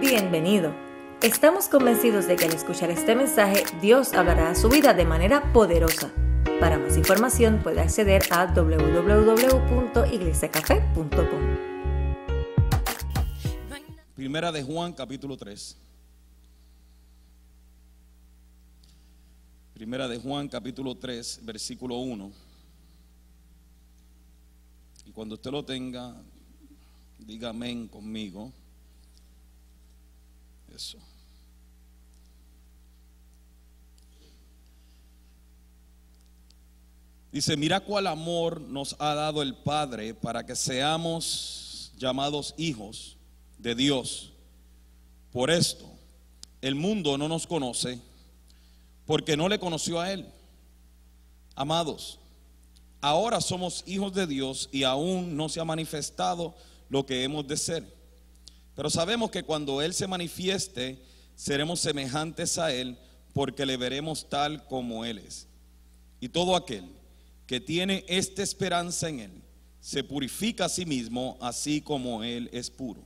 Bienvenido. Estamos convencidos de que al escuchar este mensaje Dios hablará a su vida de manera poderosa. Para más información puede acceder a www.iglesiacafé.com. Primera de Juan, capítulo 3. Primera de Juan, capítulo 3, versículo 1. Y cuando usted lo tenga, diga amén conmigo. Dice, mira cuál amor nos ha dado el Padre para que seamos llamados hijos de Dios. Por esto, el mundo no nos conoce porque no le conoció a Él. Amados, ahora somos hijos de Dios y aún no se ha manifestado lo que hemos de ser. Pero sabemos que cuando Él se manifieste, seremos semejantes a Él porque le veremos tal como Él es. Y todo aquel que tiene esta esperanza en Él, se purifica a sí mismo, así como Él es puro.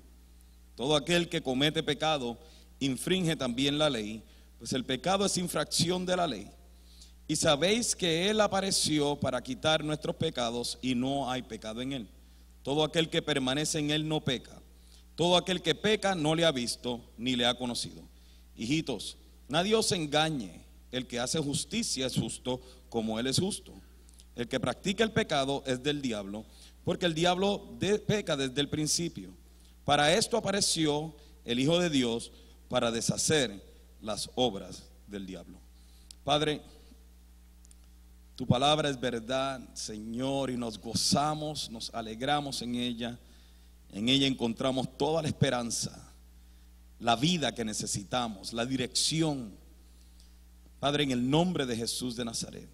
Todo aquel que comete pecado infringe también la ley, pues el pecado es infracción de la ley. Y sabéis que Él apareció para quitar nuestros pecados y no hay pecado en Él. Todo aquel que permanece en Él no peca. Todo aquel que peca no le ha visto ni le ha conocido. Hijitos, nadie os engañe. El que hace justicia es justo como Él es justo. El que practica el pecado es del diablo, porque el diablo peca desde el principio. Para esto apareció el Hijo de Dios, para deshacer las obras del diablo. Padre, tu palabra es verdad, Señor, y nos gozamos, nos alegramos en ella. En ella encontramos toda la esperanza, la vida que necesitamos, la dirección. Padre, en el nombre de Jesús de Nazaret.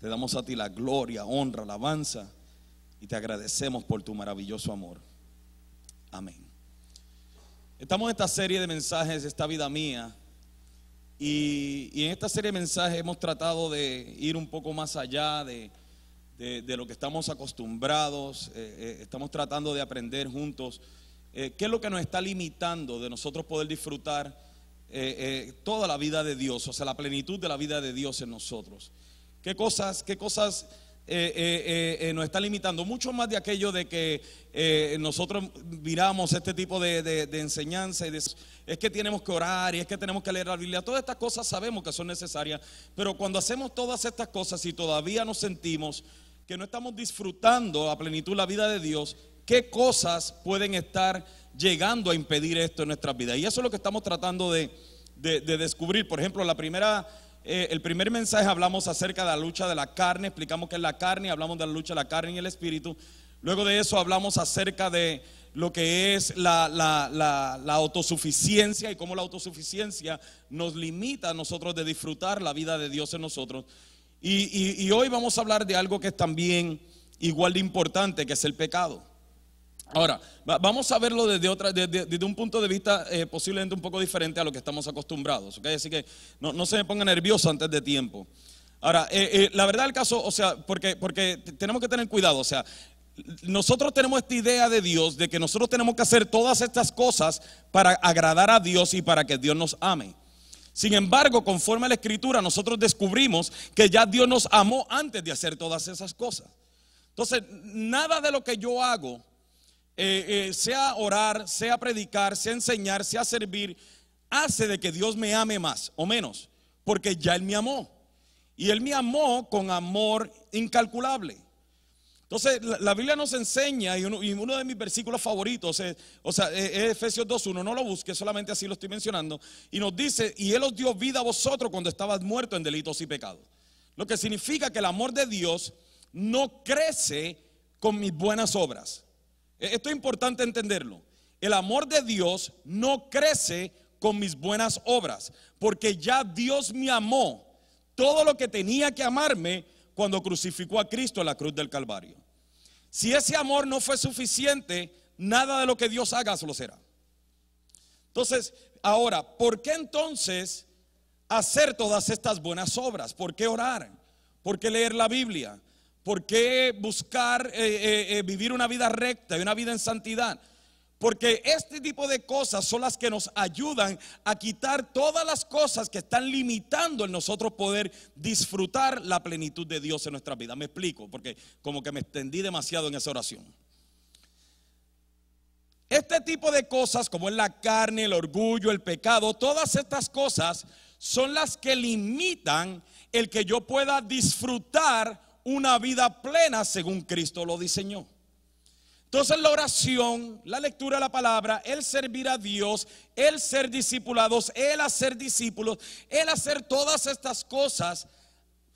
Te damos a ti la gloria, honra, alabanza y te agradecemos por tu maravilloso amor. Amén. Estamos en esta serie de mensajes, esta vida mía, y, en esta serie de mensajes hemos tratado de ir un poco más allá de, lo que estamos acostumbrados, eh, eh, estamos tratando de aprender juntos eh, qué es lo que nos está limitando de nosotros poder disfrutar toda la vida de Dios, o sea, la plenitud de la vida de Dios en nosotros. ¿Qué cosas, qué cosas eh, nos está limitando? Mucho más de aquello de que nosotros miramos este tipo de, enseñanza y es que tenemos que orar y es que tenemos que leer la Biblia. Todas estas cosas sabemos que son necesarias, pero cuando hacemos todas estas cosas y todavía nos sentimos que no estamos disfrutando a plenitud la vida de Dios, ¿qué cosas pueden estar llegando a impedir esto en nuestras vidas? Y eso es lo que estamos tratando de, de descubrir. Por ejemplo, la primera eh, el primer mensaje hablamos acerca de la lucha de la carne, explicamos qué es la carne, hablamos de la lucha de la carne y el espíritu. Luego de eso hablamos acerca de lo que es la, autosuficiencia y cómo la autosuficiencia nos limita a nosotros de disfrutar la vida de Dios en nosotros. Y hoy vamos a hablar de algo que es también igual de importante, que es el pecado. Ahora, vamos a verlo desde, otra, desde, un punto de vista eh, posiblemente un poco diferente a lo que estamos acostumbrados. ¿okay? Así que no, se me ponga nervioso antes de tiempo. Ahora, eh, eh, la verdad del caso, o sea, porque, porque tenemos que tener cuidado, o sea, nosotros tenemos esta idea de Dios de que nosotros tenemos que hacer todas estas cosas para agradar a Dios y para que Dios nos ame. Sin embargo, conforme a la escritura, nosotros descubrimos que ya Dios nos amó antes de hacer todas esas cosas. Entonces, nada de lo que yo hago eh, eh, sea orar, sea predicar, sea enseñar, sea servir, hace de que Dios me ame más o menos, porque ya Él me amó. Y Él me amó con amor incalculable. Entonces, la, Biblia nos enseña, y uno, de mis versículos favoritos, es, o sea, es Efesios 2.1, no lo busque, solamente así lo estoy mencionando, y nos dice, y Él os dio vida a vosotros cuando estabas muertos en delitos y pecados. Lo que significa que el amor de Dios no crece con mis buenas obras. E-, esto es importante entenderlo. El amor de Dios no crece con mis buenas obras, porque ya Dios me amó todo lo que tenía que amarme cuando crucificó a Cristo en la cruz del Calvario. Si ese amor no fue suficiente, nada de lo que Dios haga lo será. Entonces, ahora, ¿por qué entonces hacer todas estas buenas obras? ¿Por qué orar? ¿Por qué leer la Biblia? ¿Por qué buscar eh, eh, eh, vivir una vida recta y una vida en santidad? Porque este tipo de cosas son las que nos ayudan a quitar todas las cosas que están limitando en nosotros poder disfrutar la plenitud de Dios en nuestra vida. Me explico, porque como que me extendí demasiado en esa oración. Este tipo de cosas, como es la carne, el orgullo, el pecado, todas estas cosas son las que limitan el que yo pueda disfrutar una vida plena según Cristo lo diseñó. Entonces la oración, la lectura de la palabra, el servir a Dios, el ser discipulados, el hacer discípulos, el hacer todas estas cosas,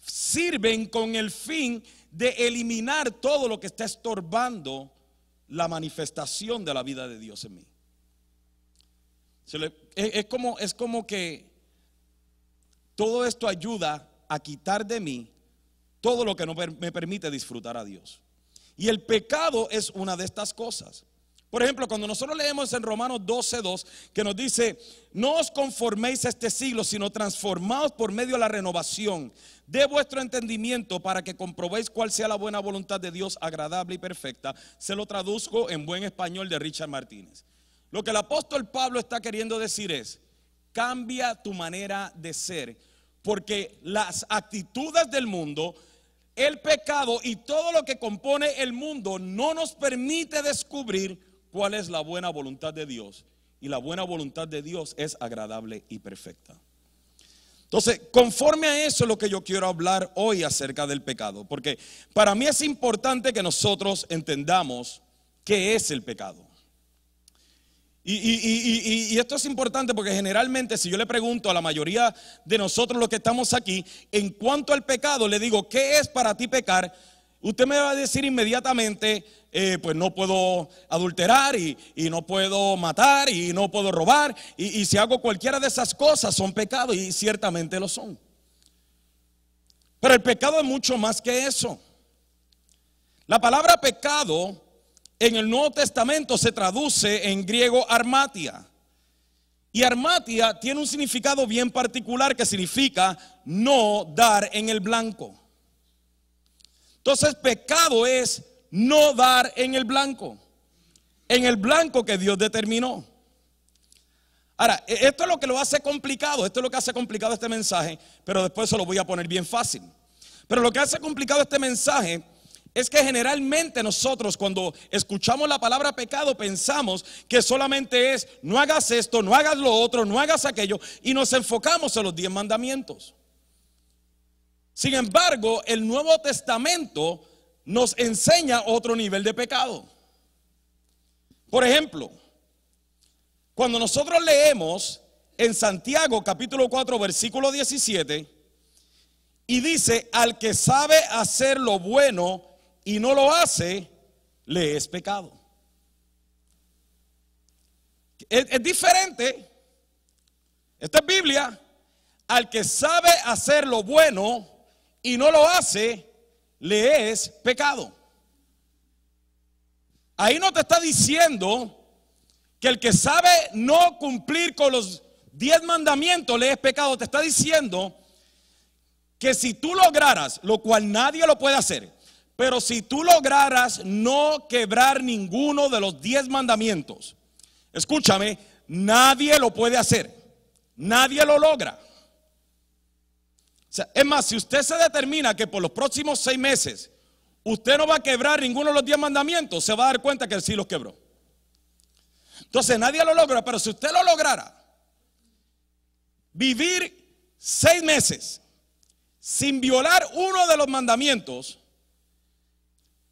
sirven con el fin de eliminar todo lo que está estorbando la manifestación de la vida de Dios en mí. Es como, es como que todo esto ayuda a quitar de mí todo lo que no me permite disfrutar a Dios. Y el pecado es una de estas cosas. Por ejemplo, cuando nosotros leemos en Romanos 12:2 que nos dice, no os conforméis a este siglo, sino transformaos por medio de la renovación de vuestro entendimiento para que comprobéis cuál sea la buena voluntad de Dios agradable y perfecta. Se lo traduzco en buen español de Richard Martínez. Lo que el apóstol Pablo está queriendo decir es, cambia tu manera de ser, porque las actitudes del mundo el pecado y todo lo que compone el mundo no nos permite descubrir cuál es la buena voluntad de Dios. Y la buena voluntad de Dios es agradable y perfecta. Entonces, conforme a eso es lo que yo quiero hablar hoy acerca del pecado. Porque para mí es importante que nosotros entendamos qué es el pecado. Y, esto es importante porque generalmente si yo le pregunto a la mayoría de nosotros los que estamos aquí, en cuanto al pecado, le digo, ¿qué es para ti pecar? Usted me va a decir inmediatamente, eh, pues no puedo adulterar y, no puedo matar y no puedo robar. y si hago cualquiera de esas cosas son pecados y ciertamente lo son. Pero el pecado es mucho más que eso. La palabra pecado en el Nuevo Testamento se traduce en griego armatia. Y armatia tiene un significado bien particular que significa no dar en el blanco. Entonces pecado es no dar en el blanco, en el blanco que Dios determinó. Ahora, e-, esto es lo que lo hace complicado, esto es lo que hace complicado este mensaje, pero después se lo voy a poner bien fácil. Pero lo que hace complicado este mensaje es que generalmente nosotros cuando escuchamos la palabra pecado pensamos que solamente es no hagas esto, no hagas lo otro, no hagas aquello y nos enfocamos en los diez mandamientos. Sin embargo, el Nuevo Testamento nos enseña otro nivel de pecado. Por ejemplo, cuando nosotros leemos en Santiago capítulo 4 versículo 17 y dice, al que sabe hacer lo bueno, y no lo hace, le es pecado. Es, diferente. Esta es Biblia. Al que sabe hacer lo bueno y no lo hace, le es pecado. Ahí no te está diciendo que el que sabe no cumplir con los diez mandamientos le es pecado. Te está diciendo que si tú lograras, lo cual nadie lo puede hacer, pero si tú lograras no quebrar ninguno de los diez mandamientos, escúchame, nadie lo puede hacer. Nadie lo logra. es más, si usted se determina que por los próximos seis meses usted no va a quebrar ninguno de los diez mandamientos, se va a dar cuenta que él sí los quebró. Entonces nadie lo logra, pero si usted lo lograra, vivir seis meses sin violar uno de los mandamientos,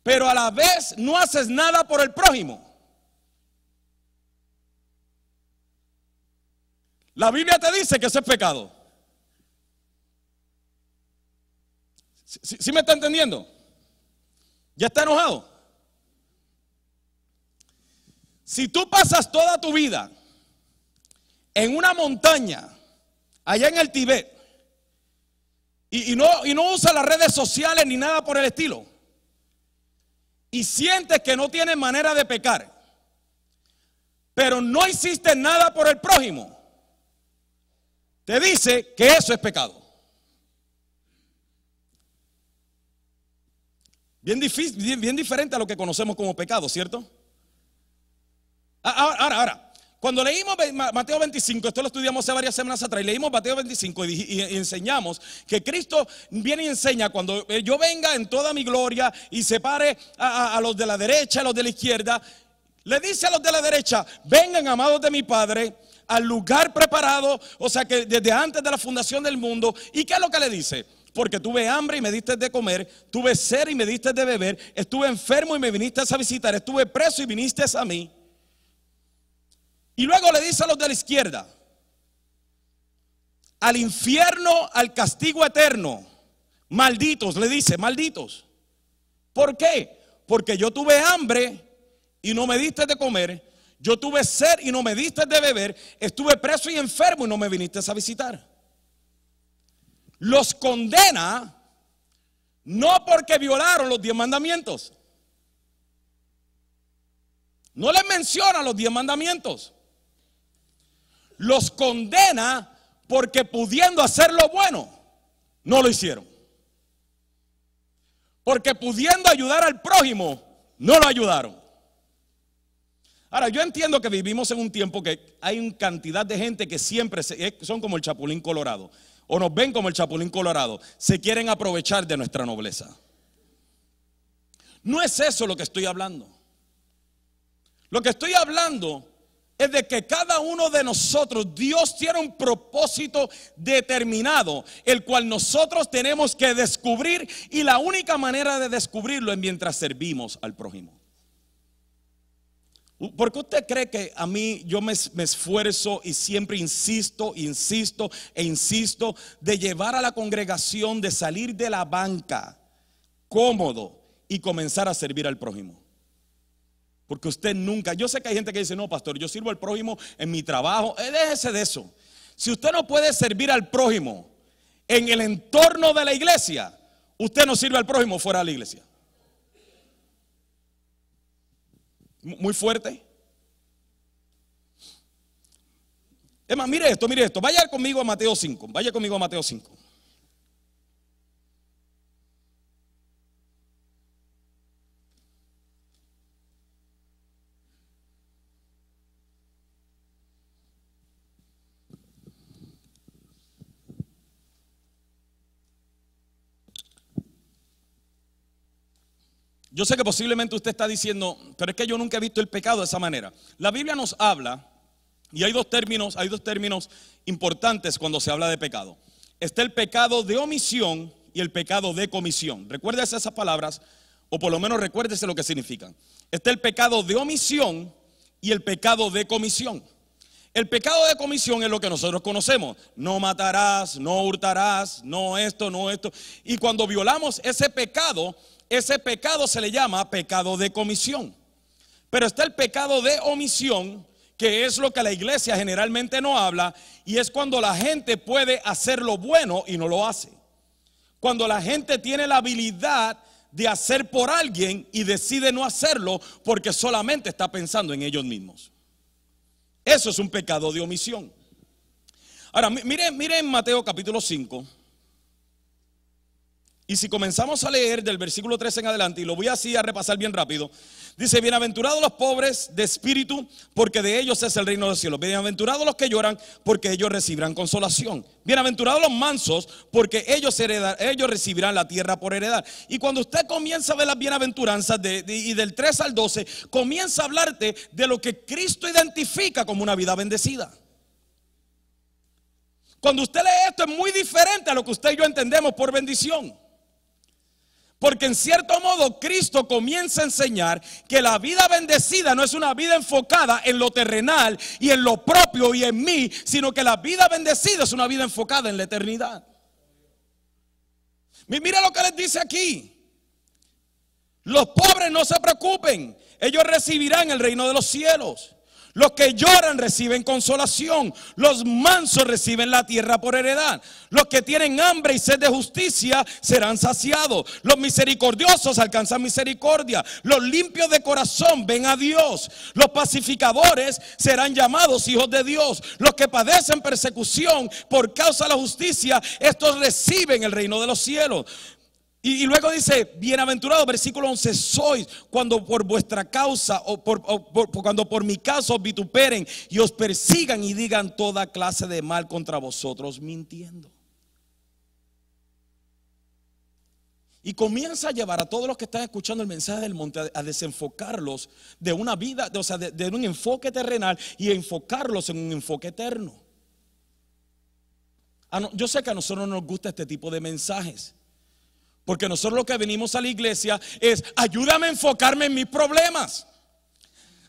pero a la vez no haces nada por el prójimo. La Biblia te dice que eso es pecado. ¿Sí, me está entendiendo? ¿Ya está enojado? Si tú pasas toda tu vida en una montaña, allá en el Tibet, y, no, y no usas las redes sociales ni nada por el estilo, y sientes que no tienes manera de pecar, pero no hiciste nada por el prójimo, te dice que eso es pecado. Bien, difícil, bien, diferente a lo que conocemos como pecado, ¿cierto? Ahora, ahora, ahora, cuando leímos Mateo 25, esto lo estudiamos hace varias semanas atrás, y leímos Mateo 25 y, enseñamos que Cristo viene y enseña cuando yo venga en toda mi gloria y separe a, a los de la derecha, a los de la izquierda, le dice a los de la derecha, vengan amados de mi Padre al lugar preparado, o sea que desde antes de la fundación del mundo, ¿y qué es lo que le dice? porque tuve hambre y me diste de comer, tuve sed y me diste de beber, estuve enfermo y me viniste a visitar, estuve preso y viniste a mí. Y luego le dice a los de la izquierda, al infierno, al castigo eterno, malditos, le dice, malditos. ¿Por qué? Porque yo tuve hambre y no me diste de comer, yo tuve sed y no me diste de beber, estuve preso y enfermo y no me viniste a visitar los condena no porque violaron los diez mandamientos. No les menciona los diez mandamientos. Los condena porque pudiendo hacer lo bueno, no lo hicieron. Porque pudiendo ayudar al prójimo, no lo ayudaron. Ahora, yo entiendo que vivimos en un tiempo que hay una cantidad de gente que siempre son como el chapulín colorado o nos ven como el chapulín colorado, se quieren aprovechar de nuestra nobleza. No es eso lo que estoy hablando. Lo que estoy hablando es de que cada uno de nosotros, Dios tiene un propósito determinado, el cual nosotros tenemos que descubrir y la única manera de descubrirlo es mientras servimos al prójimo. ¿Por qué usted cree que a mí yo me, esfuerzo y siempre insisto, insisto e insisto de llevar a la congregación, de salir de la banca cómodo y comenzar a servir al prójimo? Porque usted nunca, yo sé que hay gente que dice, no, pastor, yo sirvo al prójimo en mi trabajo, eh, déjese de eso. Si usted no puede servir al prójimo en el entorno de la iglesia, usted no sirve al prójimo fuera de la iglesia. Muy fuerte. Es más, mire esto, mire esto. Vaya conmigo a Mateo 5. Vaya conmigo a Mateo 5. Yo sé que posiblemente usted está diciendo, pero es que yo nunca he visto el pecado de esa manera. La Biblia nos habla, y hay dos términos, hay dos términos importantes cuando se habla de pecado. Está el pecado de omisión y el pecado de comisión. Recuérdese esas palabras, o por lo menos recuérdese lo que significan. Está el pecado de omisión y el pecado de comisión. El pecado de comisión es lo que nosotros conocemos. No matarás, no hurtarás, no esto, no esto. Y cuando violamos ese pecado, ese pecado se le llama pecado de comisión. Pero está el pecado de omisión, que es lo que la iglesia generalmente no habla, y es cuando la gente puede hacer lo bueno y no lo hace. Cuando la gente tiene la habilidad de hacer por alguien y decide no hacerlo porque solamente está pensando en ellos mismos. Eso es un pecado de omisión. Ahora, miren, miren Mateo capítulo 5. Y si comenzamos a leer del versículo 13 en adelante, y lo voy así a repasar bien rápido, dice, bienaventurados los pobres de espíritu, porque de ellos es el reino de los cielos. Bienaventurados los que lloran, porque ellos recibirán consolación. Bienaventurados los mansos, porque ellos, ellos recibirán la tierra por heredad. Y cuando usted comienza a ver las bienaventuranzas de, y del 3 al 12, comienza a hablarte de lo que Cristo identifica como una vida bendecida. Cuando usted lee esto es muy diferente a lo que usted y yo entendemos por bendición. Porque en cierto modo Cristo comienza a enseñar que la vida bendecida no es una vida enfocada en lo terrenal y en lo propio y en mí, sino que la vida bendecida es una vida enfocada en la eternidad. Mira lo que les dice aquí. Los pobres no se preocupen, ellos recibirán el reino de los cielos. Los que lloran reciben consolación. Los mansos reciben la tierra por heredad. Los que tienen hambre y sed de justicia serán saciados. Los misericordiosos alcanzan misericordia. Los limpios de corazón ven a Dios. Los pacificadores serán llamados hijos de Dios. Los que padecen persecución por causa de la justicia, estos reciben el reino de los cielos. Y, luego dice, bienaventurado, versículo 11, sois cuando por vuestra causa o, por, cuando por mi causa os vituperen y os persigan y digan toda clase de mal contra vosotros mintiendo. Y comienza a llevar a todos los que están escuchando el mensaje del monte a, desenfocarlos de una vida, o sea, de, un enfoque terrenal y enfocarlos en un enfoque eterno. yo sé que a nosotros no nos gusta este tipo de mensajes. Porque nosotros lo que venimos a la iglesia es, ayúdame a enfocarme en mis problemas.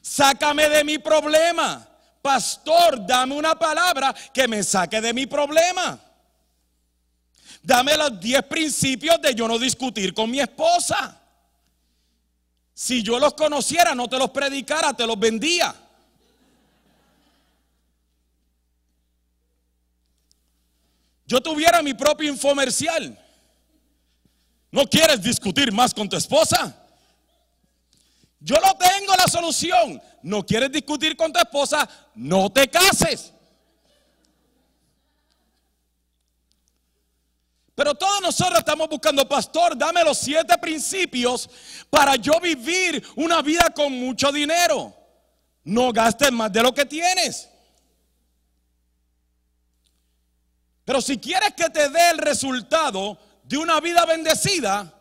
Sácame de mi problema. Pastor, dame una palabra que me saque de mi problema. Dame los 10 principios de yo no discutir con mi esposa. Si yo los conociera, no te los predicara, te los vendía. Yo tuviera mi propio infomercial. ¿No quieres discutir más con tu esposa? Yo lo tengo la solución. ¿No quieres discutir con tu esposa? No te cases. Pero todos nosotros estamos buscando, pastor, dame los siete principios para yo vivir una vida con mucho dinero. No gastes más de lo que tienes. Pero si quieres que te dé el resultado, de una vida bendecida,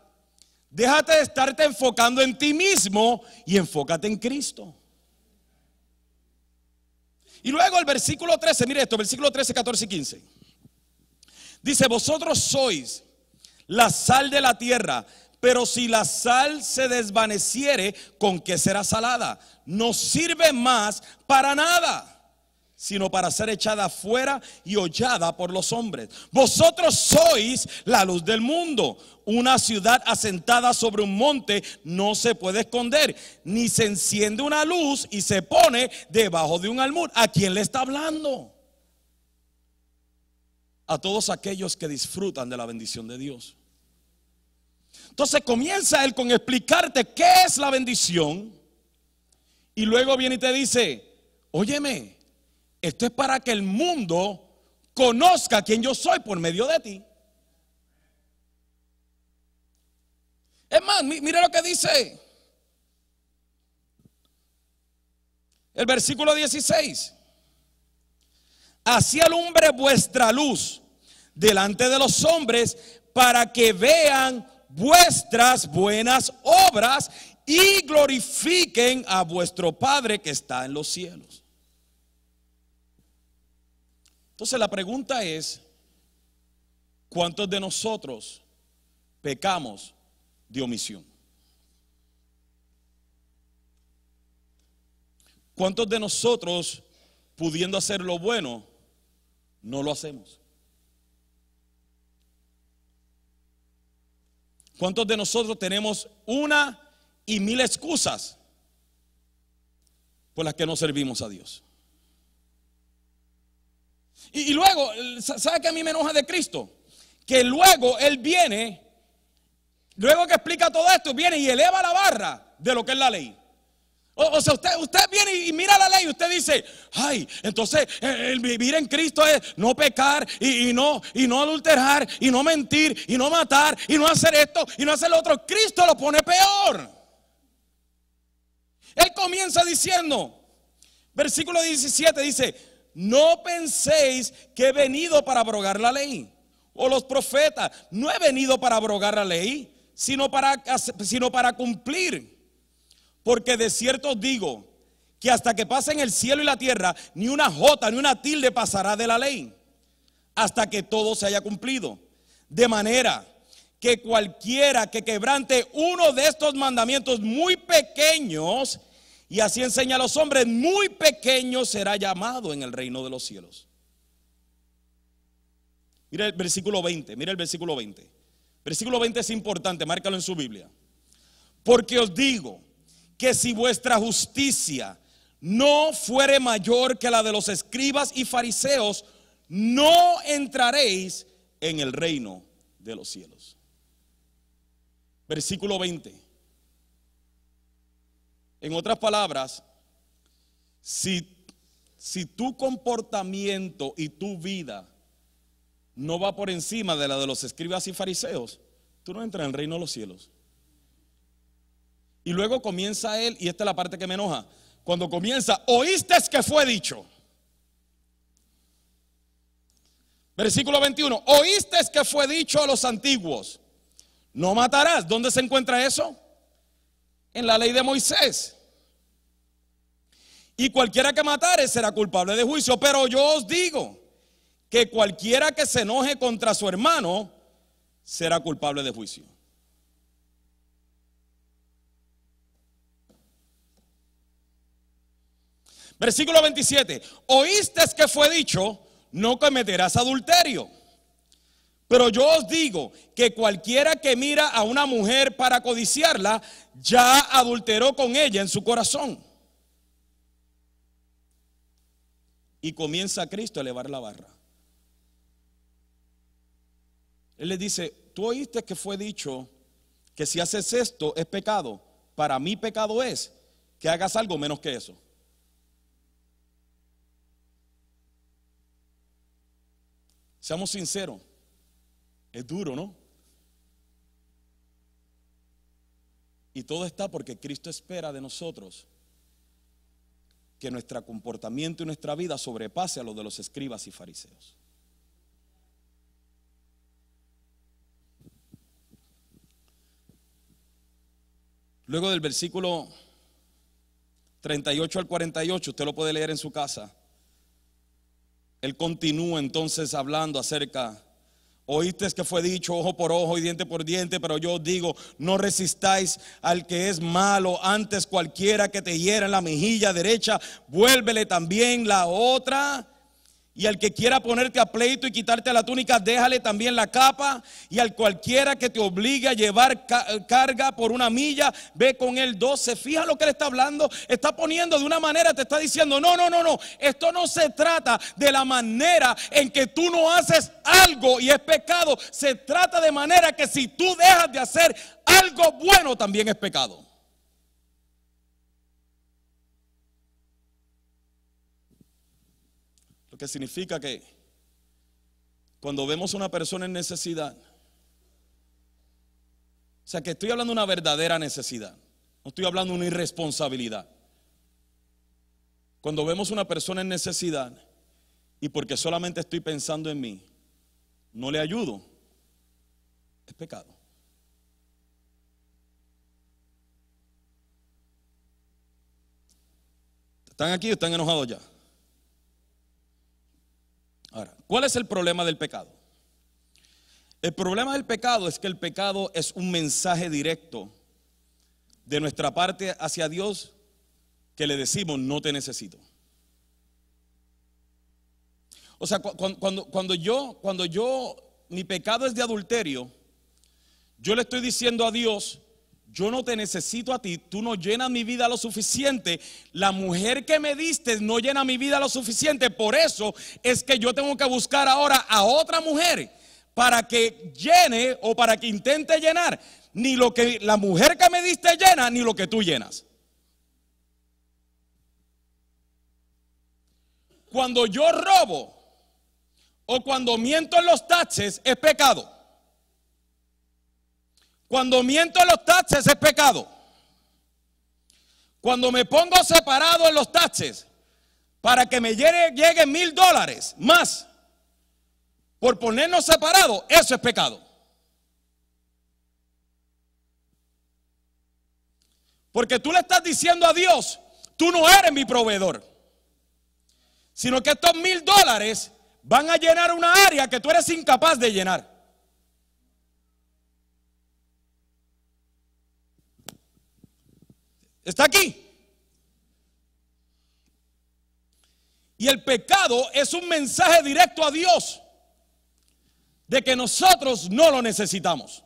déjate de estarte enfocando en ti mismo y enfócate en Cristo. Y luego el versículo 13, mire esto, versículo 13, 14 y 15. Dice, vosotros sois la sal de la tierra, pero si la sal se desvaneciere, ¿con qué será salada? No sirve más para nada sino para ser echada fuera y hollada por los hombres. Vosotros sois la luz del mundo. Una ciudad asentada sobre un monte no se puede esconder, ni se enciende una luz y se pone debajo de un almud. ¿A quién le está hablando? A todos aquellos que disfrutan de la bendición de Dios. Entonces comienza él con explicarte qué es la bendición y luego viene y te dice, óyeme, esto es para que el mundo conozca quién yo soy por medio de ti. Es más, mire lo que dice el versículo 16. Así alumbre vuestra luz delante de los hombres para que vean vuestras buenas obras y glorifiquen a vuestro Padre que está en los cielos. Entonces la pregunta es, ¿cuántos de nosotros pecamos de omisión? ¿Cuántos de nosotros, pudiendo hacer lo bueno, no lo hacemos? ¿Cuántos de nosotros tenemos una y mil excusas por las que no servimos a Dios? Y, luego, ¿sabe que a mí me enoja de Cristo? Que luego Él viene, luego que explica todo esto, viene y eleva la barra de lo que es la ley. O, sea, usted, usted viene y mira la ley y usted dice, ay, entonces eh, el vivir en Cristo es no pecar y, no, y no adulterar y no mentir y no matar y no hacer esto y no hacer lo otro. Cristo lo pone peor. Él comienza diciendo, versículo 17 dice, no penséis que he venido para abrogar la ley. O los profetas, no he venido para abrogar la ley, sino para, sino para cumplir. Porque de cierto os digo que hasta que pasen el cielo y la tierra, ni una jota ni una tilde pasará de la ley, hasta que todo se haya cumplido. De manera que cualquiera que quebrante uno de estos mandamientos muy pequeños, y así enseña a los hombres, muy pequeños será llamado en el reino de los cielos. Mira el versículo 20, mira el versículo 20. Versículo 20 es importante, márcalo en su Biblia. Porque os digo que si vuestra justicia no fuere mayor que la de los escribas y fariseos, no entraréis en el reino de los cielos. Versículo 20. En otras palabras, si, si tu comportamiento y tu vida no va por encima de la de los escribas y fariseos, tú no entras en el reino de los cielos. Y luego comienza él, y esta es la parte que me enoja, cuando comienza, oíste que fue dicho. Versículo 21, oíste que fue dicho a los antiguos, no matarás. ¿Dónde se encuentra eso? En la ley de Moisés. Y cualquiera que matare será culpable de juicio. Pero yo os digo que cualquiera que se enoje contra su hermano será culpable de juicio. Versículo 27. Oíste que fue dicho, no cometerás adulterio. Pero yo os digo que cualquiera que mira a una mujer para codiciarla, ya adulteró con ella en su corazón. Y comienza Cristo a elevar la barra. Él le dice, tú oíste que fue dicho que si haces esto es pecado. Para mí pecado es que hagas algo menos que eso. Seamos sinceros, es duro, ¿no? Y todo está porque Cristo espera de nosotros que nuestro comportamiento y nuestra vida sobrepase a lo de los escribas y fariseos. Luego del versículo 38 al 48, usted lo puede leer en su casa. Él continúa entonces hablando acerca, oíste que fue dicho ojo por ojo y diente por diente, pero yo digo, no resistáis al que es malo, antes cualquiera que te hiera en la mejilla derecha, vuélvele también la otra. Y al que quiera ponerte a pleito y quitarte la túnica, déjale también la capa. Y al cualquiera que te obligue a llevar carga por una milla, ve con él doce. Fija lo que él está hablando. Está poniendo de una manera, te está diciendo, no, no, no, no. Esto no se trata de la manera en que tú no haces algo y es pecado. Se trata de manera que si tú dejas de hacer algo bueno, también es pecado. Que significa que cuando vemos a una persona en necesidad, o sea que estoy hablando de una verdadera necesidad, no estoy hablando de una irresponsabilidad. Cuando vemos una persona en necesidad y porque solamente estoy pensando en mí, no le ayudo, es pecado. ¿Están aquí o están enojados ya? Ahora, ¿cuál es el problema del pecado? El problema del pecado es que el pecado es un mensaje directo de nuestra parte hacia Dios que le decimos, no te necesito. O sea, cuando, cuando, yo, cuando yo, mi pecado es de adulterio, yo le estoy diciendo a Dios, yo no te necesito a ti, tú no llenas mi vida lo suficiente, la mujer que me diste no llena mi vida lo suficiente, por eso es que yo tengo que buscar ahora a otra mujer para que llene o para que intente llenar ni lo que la mujer que me diste llena, ni lo que tú llenas. Cuando yo robo o cuando miento en los taxes es pecado. Cuando miento en los taxes es pecado. Cuando me pongo separado en los taxes para que me lleguen mil dólares más por ponernos separados, eso es pecado. Porque tú le estás diciendo a Dios, tú no eres mi proveedor, sino que estos mil dólares van a llenar una área que tú eres incapaz de llenar. Está aquí. Y el pecado es un mensaje directo a Dios de que nosotros no lo necesitamos.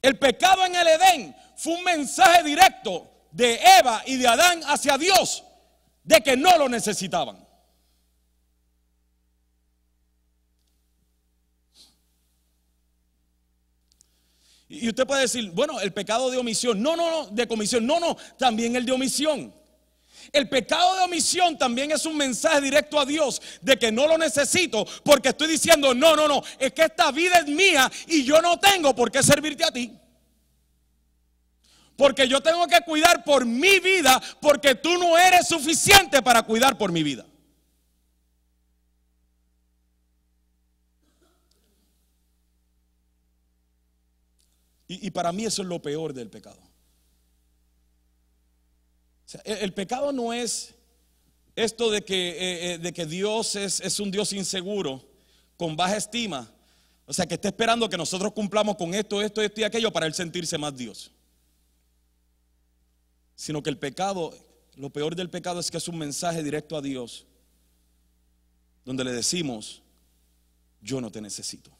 El pecado en el Edén fue un mensaje directo de Eva y de Adán hacia Dios de que no lo necesitaban. Y usted puede decir, bueno, el pecado de omisión. No, no, no, de comisión. No, no, también el de omisión. El pecado de omisión también es un mensaje directo a Dios de que no lo necesito porque estoy diciendo, no, no, no, es que esta vida es mía y yo no tengo por qué servirte a ti. Porque yo tengo que cuidar por mi vida porque tú no eres suficiente para cuidar por mi vida. Y, para mí eso es lo peor del pecado. el, pecado no es esto de que, eh, eh, de que Dios es, es un Dios inseguro, con baja estima. O sea, que está esperando que nosotros cumplamos con esto, esto, esto y aquello para él sentirse más Dios. Sino que el pecado, lo peor del pecado es que es un mensaje directo a Dios, donde le decimos, yo no te necesito.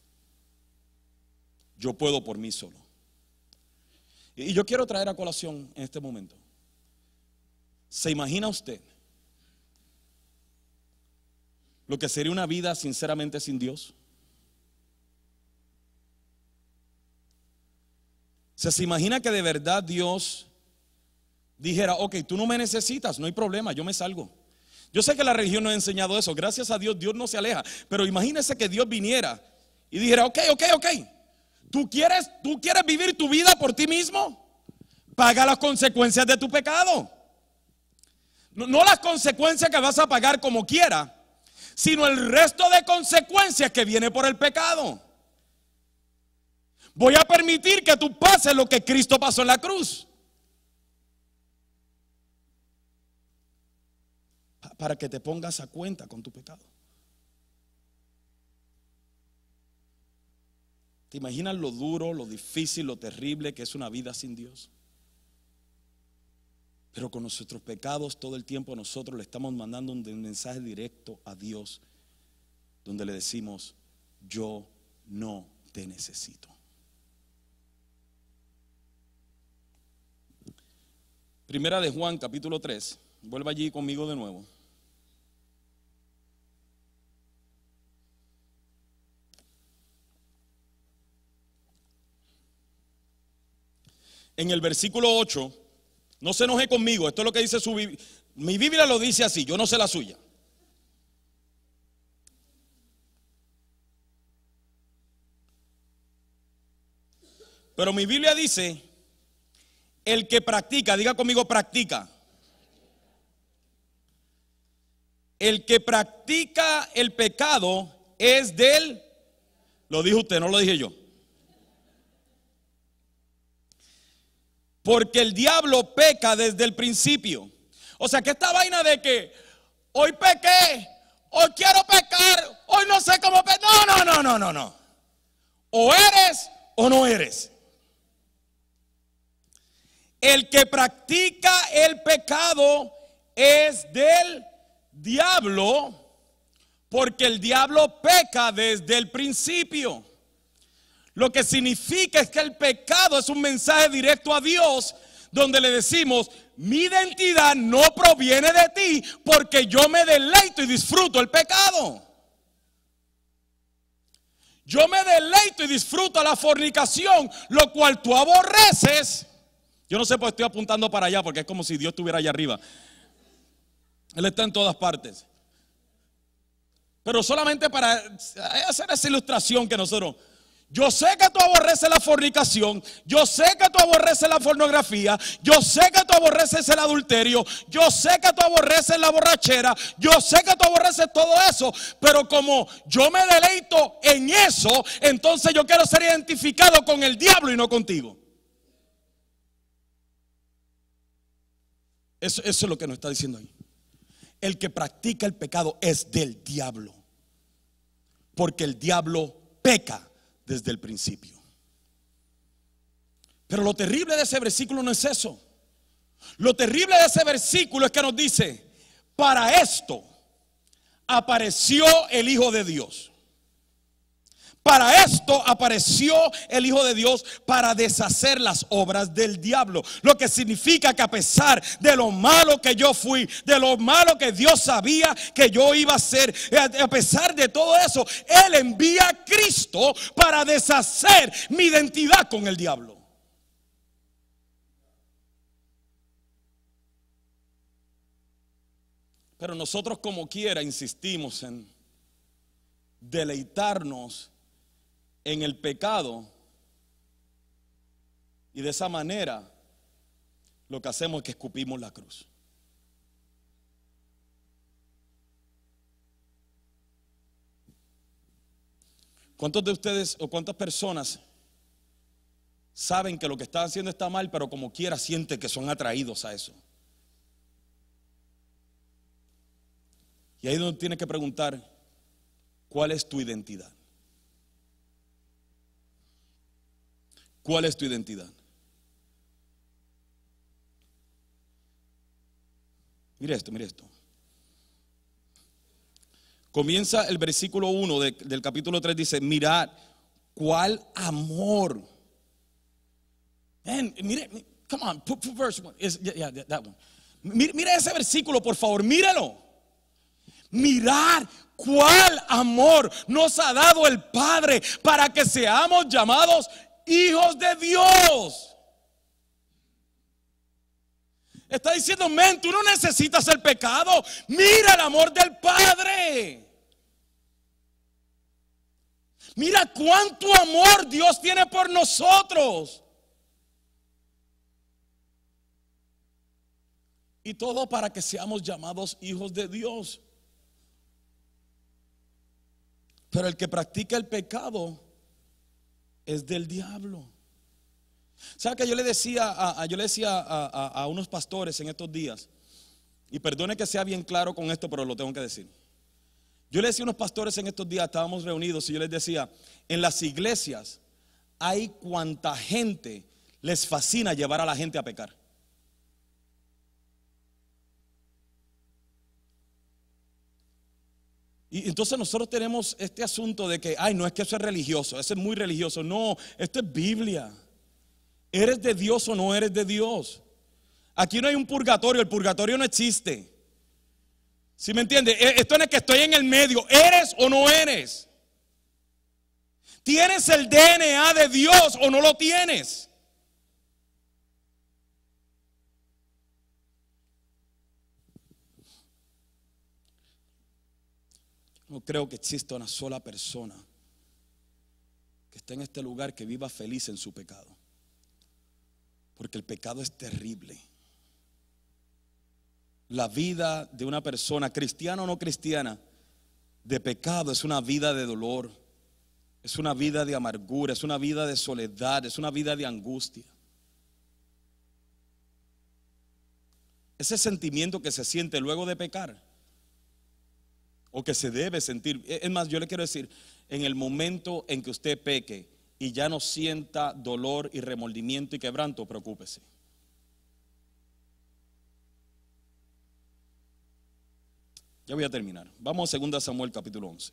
Yo puedo por mí solo. Y yo quiero traer a colación en este momento. ¿Se imagina usted lo que sería una vida sinceramente sin Dios? ¿Se imagina que de verdad Dios dijera, ok, tú no me necesitas, no hay problema, yo me salgo? Yo sé que la religión no ha enseñado eso, gracias a Dios Dios no se aleja, pero imagínese que Dios viniera y dijera, ok, ok, ok, ¿Tú quieres, ¿Tú quieres vivir tu vida por ti mismo? Paga las consecuencias de tu pecado. No, no las consecuencias que vas a pagar como quiera, sino el resto de consecuencias que viene por el pecado. Voy a permitir que tú pases lo que Cristo pasó en la cruz. Para que te pongas a cuenta con tu pecado. ¿Te imaginas lo duro, lo difícil, lo terrible que es una vida sin Dios? Pero con nuestros pecados todo el tiempo nosotros le estamos mandando un mensaje directo a Dios donde le decimos, yo no te necesito. Primera de Juan capítulo 3, vuelva allí conmigo de nuevo. En el versículo 8, no se enoje conmigo, esto es lo que dice su Biblia. Mi Biblia lo dice así, yo no sé la suya. Pero mi Biblia dice, el que practica, diga conmigo practica. El que practica el pecado es del, lo dijo usted, no lo dije yo. Porque el diablo peca desde el principio. O sea que esta vaina de que hoy pequé, hoy quiero pecar, hoy no sé cómo pecar. No, no, no, no, no, no. O eres o no eres. El que practica el pecado es del diablo, porque el diablo peca desde el principio. Lo que significa es que el pecado es un mensaje directo a Dios donde le decimos, mi identidad no proviene de ti porque yo me deleito y disfruto el pecado. Yo me deleito y disfruto la fornicación, lo cual tú aborreces. Yo no sé, pues estoy apuntando para allá porque es como si Dios estuviera allá arriba. Él está en todas partes. Pero solamente para hacer esa ilustración que nosotros yo sé que tú aborreces la fornicación, yo sé que tú aborreces la pornografía, yo sé que tú aborreces el adulterio, yo sé que tú aborreces la borrachera, yo sé que tú aborreces todo eso, pero como yo me deleito en eso, entonces yo quiero ser identificado con el diablo y no contigo. Eso, eso es lo que nos está diciendo ahí. El que practica el pecado es del diablo, porque el diablo peca desde el principio. Pero lo terrible de ese versículo no es eso. Lo terrible de ese versículo es que nos dice, para esto apareció el Hijo de Dios. Para esto apareció el Hijo de Dios para deshacer las obras del diablo. Lo que significa que a pesar de lo malo que yo fui, de lo malo que Dios sabía que yo iba a ser, a pesar de todo eso, Él envía a Cristo para deshacer mi identidad con el diablo. Pero nosotros como quiera insistimos en deleitarnos en el pecado y de esa manera lo que hacemos es que escupimos la cruz. ¿Cuántos de ustedes o cuántas personas saben que lo que están haciendo está mal, pero como quiera sienten que son atraídos a eso? Y ahí es donde tiene que preguntar, ¿cuál es tu identidad? ¿Cuál es tu identidad? Mire esto, mire esto. Comienza el versículo 1 del capítulo 3, dice, mirad, cuál amor. mire, come on, put, verse one. yeah, that one. Mire, ese versículo, por favor, míralo. Mirad cuál amor nos ha dado el Padre para que seamos llamados hijos de Dios. Está diciendo, men, tú no necesitas el pecado. Mira el amor del Padre. Mira cuánto amor Dios tiene por nosotros. Y todo para que seamos llamados hijos de Dios. Pero el que practica el pecado es del diablo. ¿Sabe que yo le decía, a, yo le decía a, unos pastores en estos días? Y perdone que sea bien claro con esto, pero lo tengo que decir. Yo le decía a unos pastores en estos días, estábamos reunidos y yo les decía, en las iglesias hay cuanta gente les fascina llevar a la gente a pecar. Y entonces nosotros tenemos este asunto de que, ay, no es que eso es religioso, eso es muy religioso. No, esto es Biblia. ¿Eres de Dios o no eres de Dios? Aquí no hay un purgatorio, el purgatorio no existe. ¿Sí me entiende? E, esto no es que estoy en el medio, ¿eres o no eres? ¿Tienes el DNA de Dios o no lo tienes? No creo que exista una sola persona que esté en este lugar que viva feliz en su pecado. Porque el pecado es terrible. La vida de una persona, cristiana o no cristiana, de pecado es una vida de dolor, es una vida de amargura, es una vida de soledad, es una vida de angustia. Ese sentimiento que se siente luego de pecar, o que se debe sentir, es más, yo le quiero decir, en el momento en que usted peque, y ya no sienta dolor y remordimiento y quebranto, preocúpese. Ya voy a terminar. Vamos a 2 Samuel capítulo 11.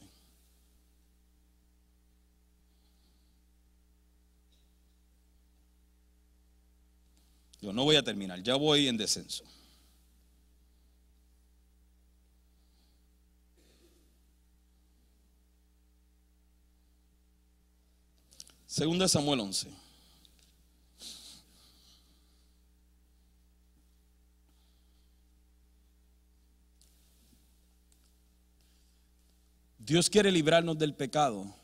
Yo no voy a terminar, ya voy en descenso. Segunda Samuel 11. Dios quiere librarnos del pecado.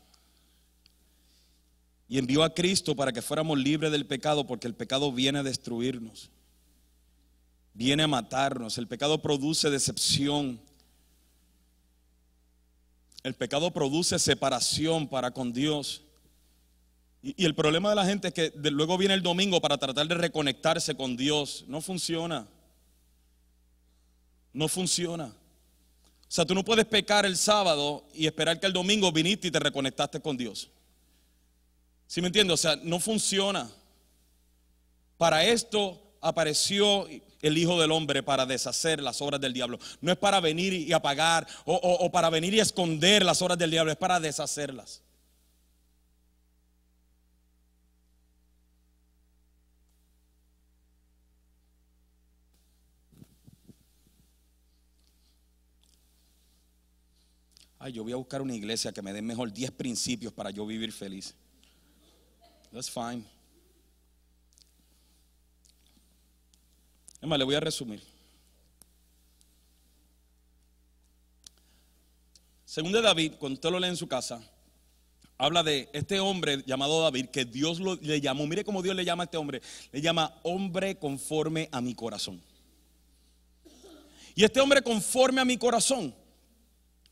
Y envió a Cristo para que fuéramos libres del pecado, porque el pecado viene a destruirnos. Viene a matarnos. El pecado produce decepción. El pecado produce separación para con Dios. Y, el problema de la gente es que luego viene el domingo para tratar de reconectarse con Dios. No funciona. No funciona. O sea, tú no puedes pecar el sábado y esperar que el domingo viniste y te reconectaste con Dios. ¿Sí me entiendes? O sea, no funciona. Para esto apareció el Hijo del Hombre para deshacer las obras del diablo. No es para venir y apagar o para venir y esconder las obras del diablo, es para deshacerlas. Ay, yo voy a buscar una iglesia que me dé mejor 10 principios para yo vivir feliz. That's fine. Es le voy a resumir. Según de David, cuando usted lo lee en su casa, habla de este hombre llamado David, que Dios le llamó, mire cómo Dios le llama a este hombre, le llama hombre conforme a mi corazón. Y este hombre conforme a mi corazón,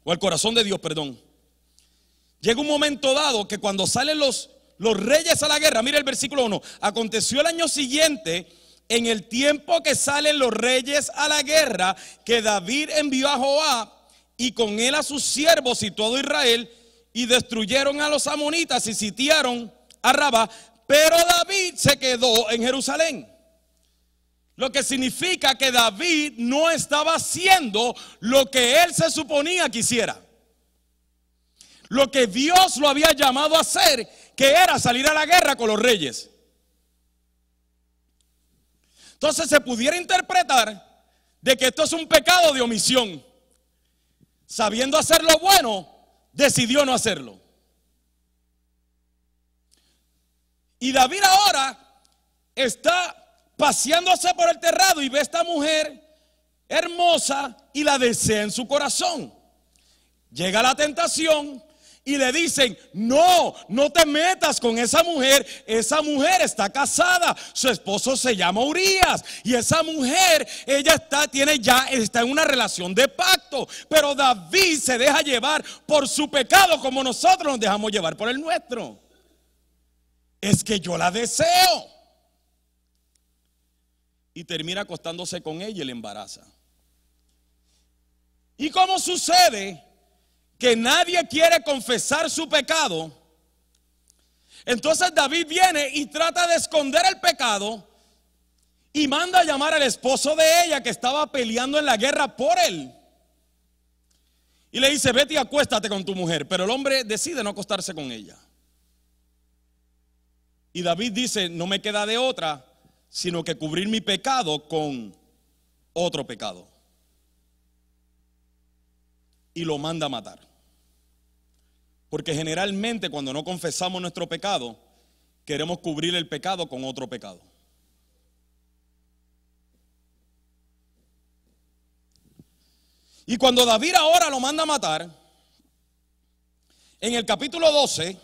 o al corazón de Dios, perdón, llega un momento dado que cuando salen los, los reyes a la guerra, mire el versículo 1, aconteció el año siguiente, en el tiempo que salen los reyes a la guerra, que David envió a Joab y con él a sus siervos y todo Israel, y destruyeron a los amonitas y sitiaron a Rabá, pero David se quedó en Jerusalén. Lo que significa que David no estaba haciendo lo que él se suponía que hiciera. Lo que Dios lo había llamado a hacer, que era salir a la guerra con los reyes. Entonces se pudiera interpretar de que esto es un pecado de omisión sabiendo hacer lo bueno, decidió no hacerlo. Y David ahora está paseándose por el terrado y ve a esta mujer hermosa y la desea en su corazón. Llega la tentación, y le dicen, no, no te metas con esa mujer, esa mujer está casada, su esposo se llama Urias y esa mujer, ella está, tiene ya, está en una relación de pacto, pero David se deja llevar por su pecado como nosotros nos dejamos llevar por el nuestro. Es que yo la deseo. Y termina acostándose con ella y le embaraza. ¿Y cómo sucede? que nadie quiere confesar su pecado, entonces David viene y trata de esconder el pecado y manda a llamar al esposo de ella que estaba peleando en la guerra por él. Y le dice, vete y acuéstate con tu mujer. Pero el hombre decide no acostarse con ella. Y David dice, no me queda de otra, sino que cubrir mi pecado con otro pecado. Y lo manda a matar. Porque generalmente cuando no confesamos nuestro pecado, queremos cubrir el pecado con otro pecado. Y cuando David ahora lo manda a matar, en el capítulo 12,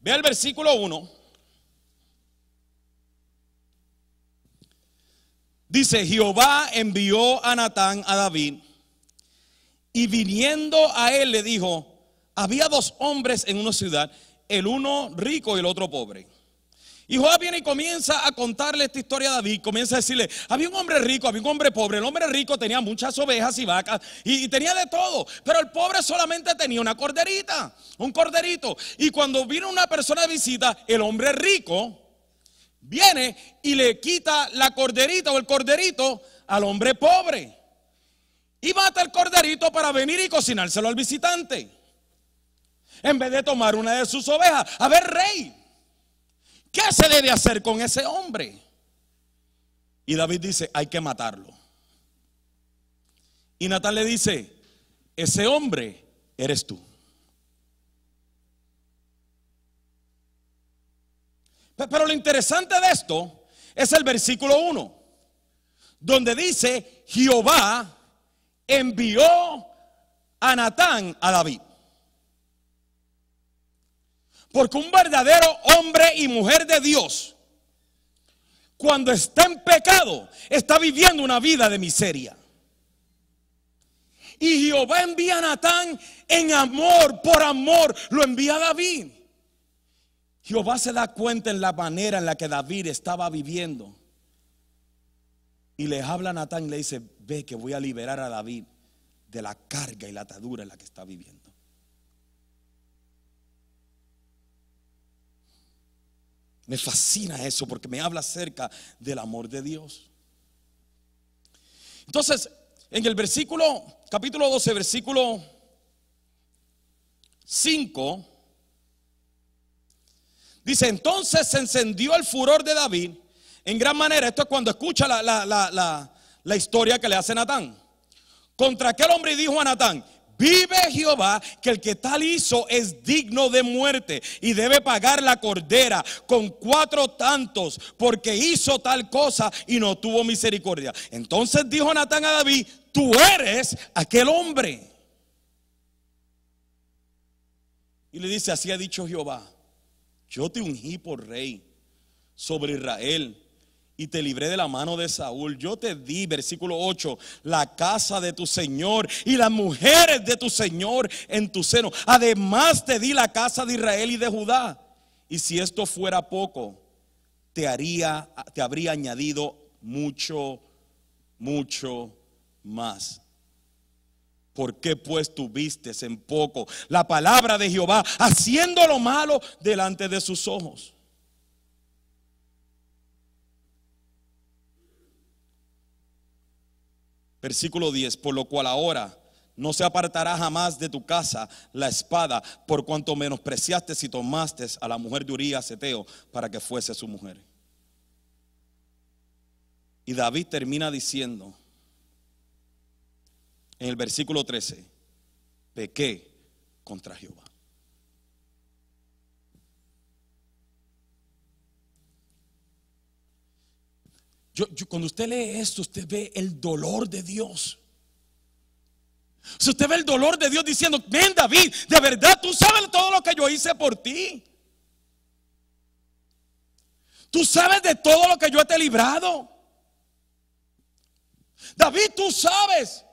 ve el versículo 1, dice, Jehová envió a Natán a David y viniendo a él le dijo, había dos hombres en una ciudad, el uno rico y el otro pobre. Y Joab viene y comienza a contarle esta historia a David, comienza a decirle, había un hombre rico, había un hombre pobre, el hombre rico tenía muchas ovejas y vacas y, tenía de todo, pero el pobre solamente tenía una corderita, un corderito. Y cuando viene una persona de visita, el hombre rico viene y le quita la corderita o el corderito al hombre pobre. Y mata el corderito para venir y cocinárselo al visitante en vez de tomar una de sus ovejas. A ver, rey, ¿qué se debe hacer con ese hombre? Y David dice, hay que matarlo. Y Natal le dice, ese hombre eres tú. Pero lo interesante de esto es el versículo 1, donde dice, Jehová envió a Natán a David. Porque un verdadero hombre y mujer de Dios, cuando está en pecado, está viviendo una vida de miseria. Y Jehová envía a Natán en amor, por amor, lo envía a David. Jehová se da cuenta en la manera en la que David estaba viviendo. Y le habla a Natán y le dice, ve que voy a liberar a David de la carga y la atadura en la que está viviendo. Me fascina eso porque me habla acerca del amor de Dios. Entonces, en el versículo, capítulo 12, versículo 5, dice, entonces se encendió el furor de David en gran manera. Esto es cuando escucha la, la historia que le hace Natán. Contra aquel hombre dijo a Natán, Vive Jehová que el que tal hizo es digno de muerte y debe pagar la cordera con cuatro tantos porque hizo tal cosa y no tuvo misericordia. Entonces dijo Natán a David, tú eres aquel hombre. Y le dice, así ha dicho Jehová, yo te ungí por rey sobre Israel y te libré de la mano de Saúl. Yo te di, versículo 8, la casa de tu Señor y las mujeres de tu Señor en tu seno. Además te di la casa de Israel y de Judá. Y si esto fuera poco, te haría te habría añadido mucho mucho más. ¿Por qué pues tuviste en poco la palabra de Jehová haciendo lo malo delante de sus ojos? Versículo 10, por lo cual ahora no se apartará jamás de tu casa la espada, por cuanto menospreciaste si tomaste a la mujer de Urías Eteo para que fuese su mujer. Y David termina diciendo en el versículo 13, pequé contra Jehová. Yo, cuando usted lee esto, usted ve el dolor de Dios. Si usted ve el dolor de Dios diciendo, ven David, de verdad tú sabes todo lo que yo hice por ti. Tú sabes de todo lo que yo te he librado. David, tú sabes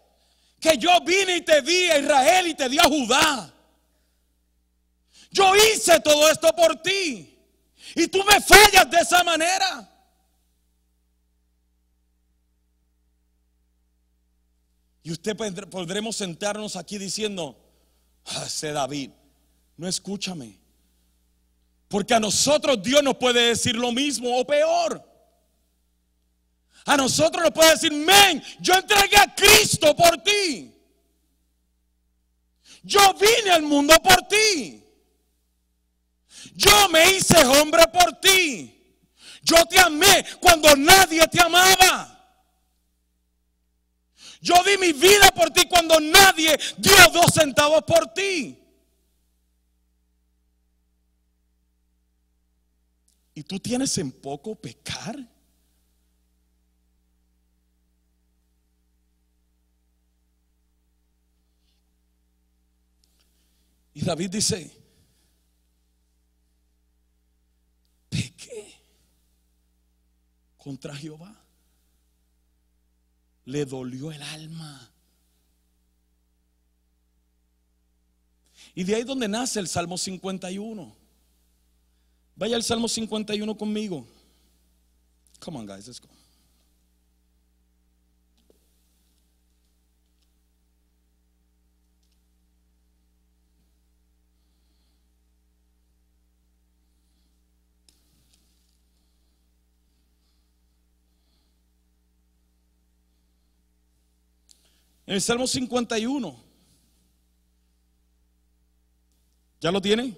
que yo vine y te di a Israel y te di a Judá. Yo hice todo esto por ti. Y tú me fallas de esa manera. Y usted podremos sentarnos aquí diciendo, ah, ese David, no escúchame. Porque a nosotros Dios nos puede decir lo mismo o peor. A nosotros nos puede decir, men, yo entregué a Cristo por ti. Yo vine al mundo por ti. Yo me hice hombre por ti. Yo te amé cuando nadie te amaba. Yo di mi vida por ti cuando nadie dio dos centavos por ti. ¿Y tú tienes en poco pecar? Y David dice, pequé contra Jehová. Le dolió el alma. Y de ahí donde nace el Salmo 51. Vaya al Salmo 51 conmigo. Come on, guys, let's go. En el Salmo 51. ¿Ya lo tiene?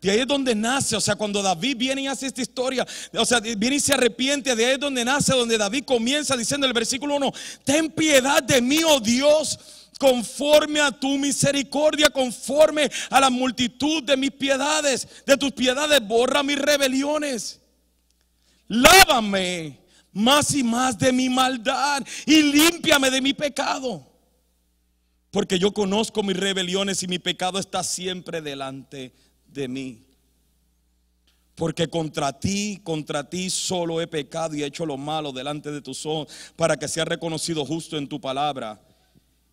De ahí es donde nace, o sea, cuando David viene y hace esta historia, o sea, viene y se arrepiente, de ahí es donde nace, donde David comienza diciendo en el versículo 1, ten piedad de mí, oh Dios, conforme a tu misericordia, conforme a la multitud de mis piedades, de tus piedades, borra mis rebeliones. Lávame más y más de mi maldad y límpiame de mi pecado. Porque yo conozco mis rebeliones y mi pecado está siempre delante de mí. Porque contra ti, contra ti solo he pecado y he hecho lo malo delante de tus ojos para que sea reconocido justo en tu palabra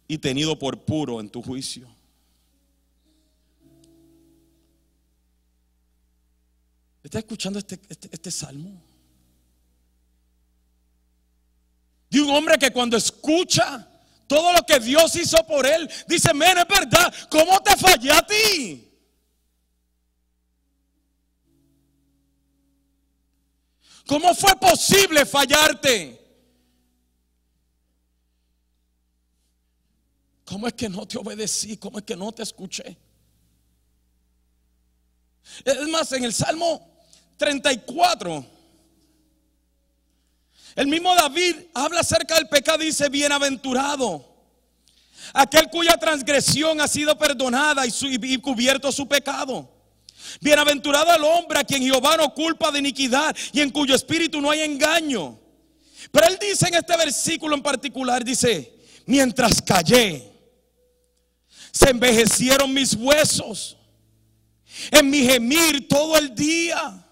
y tenido por puro en tu juicio. ¿Está escuchando este, este, este salmo? Hombre que cuando escucha todo lo que Dios hizo por él, dice, men, es verdad, ¿cómo te fallé a ti? ¿Cómo fue posible fallarte? ¿Cómo es que no te obedecí? ¿Cómo es que no te escuché? Es más, en el Salmo 34, el mismo David habla acerca del pecado dice, bienaventurado. Aquel cuya transgresión ha sido perdonada y, cubierto su pecado. Bienaventurado el hombre a quien Jehová no culpa de iniquidad y en cuyo espíritu no hay engaño. Pero él dice en este versículo en particular, dice, mientras callé, Se envejecieron mis huesos. En mi gemir todo el día.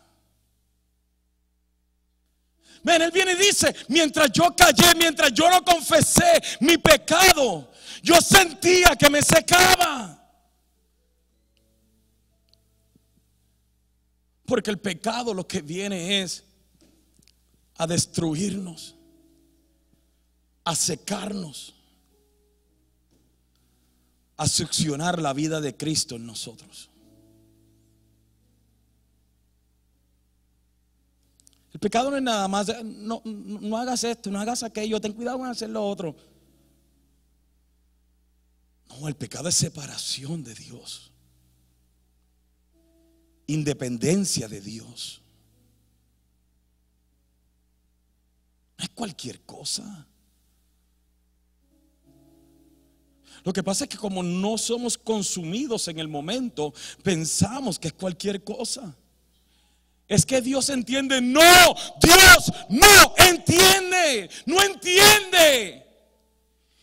Ven, él viene y dice, mientras yo callé, mientras yo no confesé mi pecado, yo sentía que me secaba. Porque el pecado lo que viene es a destruirnos, a secarnos, a succionar la vida de Cristo en nosotros. Pecado no es nada más, no, no, hagas esto, no hagas aquello, ten cuidado en hacer lo otro. No, el pecado es separación de Dios, independencia de Dios. No es cualquier cosa. Lo que pasa es que como no somos consumidos en el momento, pensamos que es cualquier cosa. Es que Dios entiende. No, Dios no entiende. No entiende.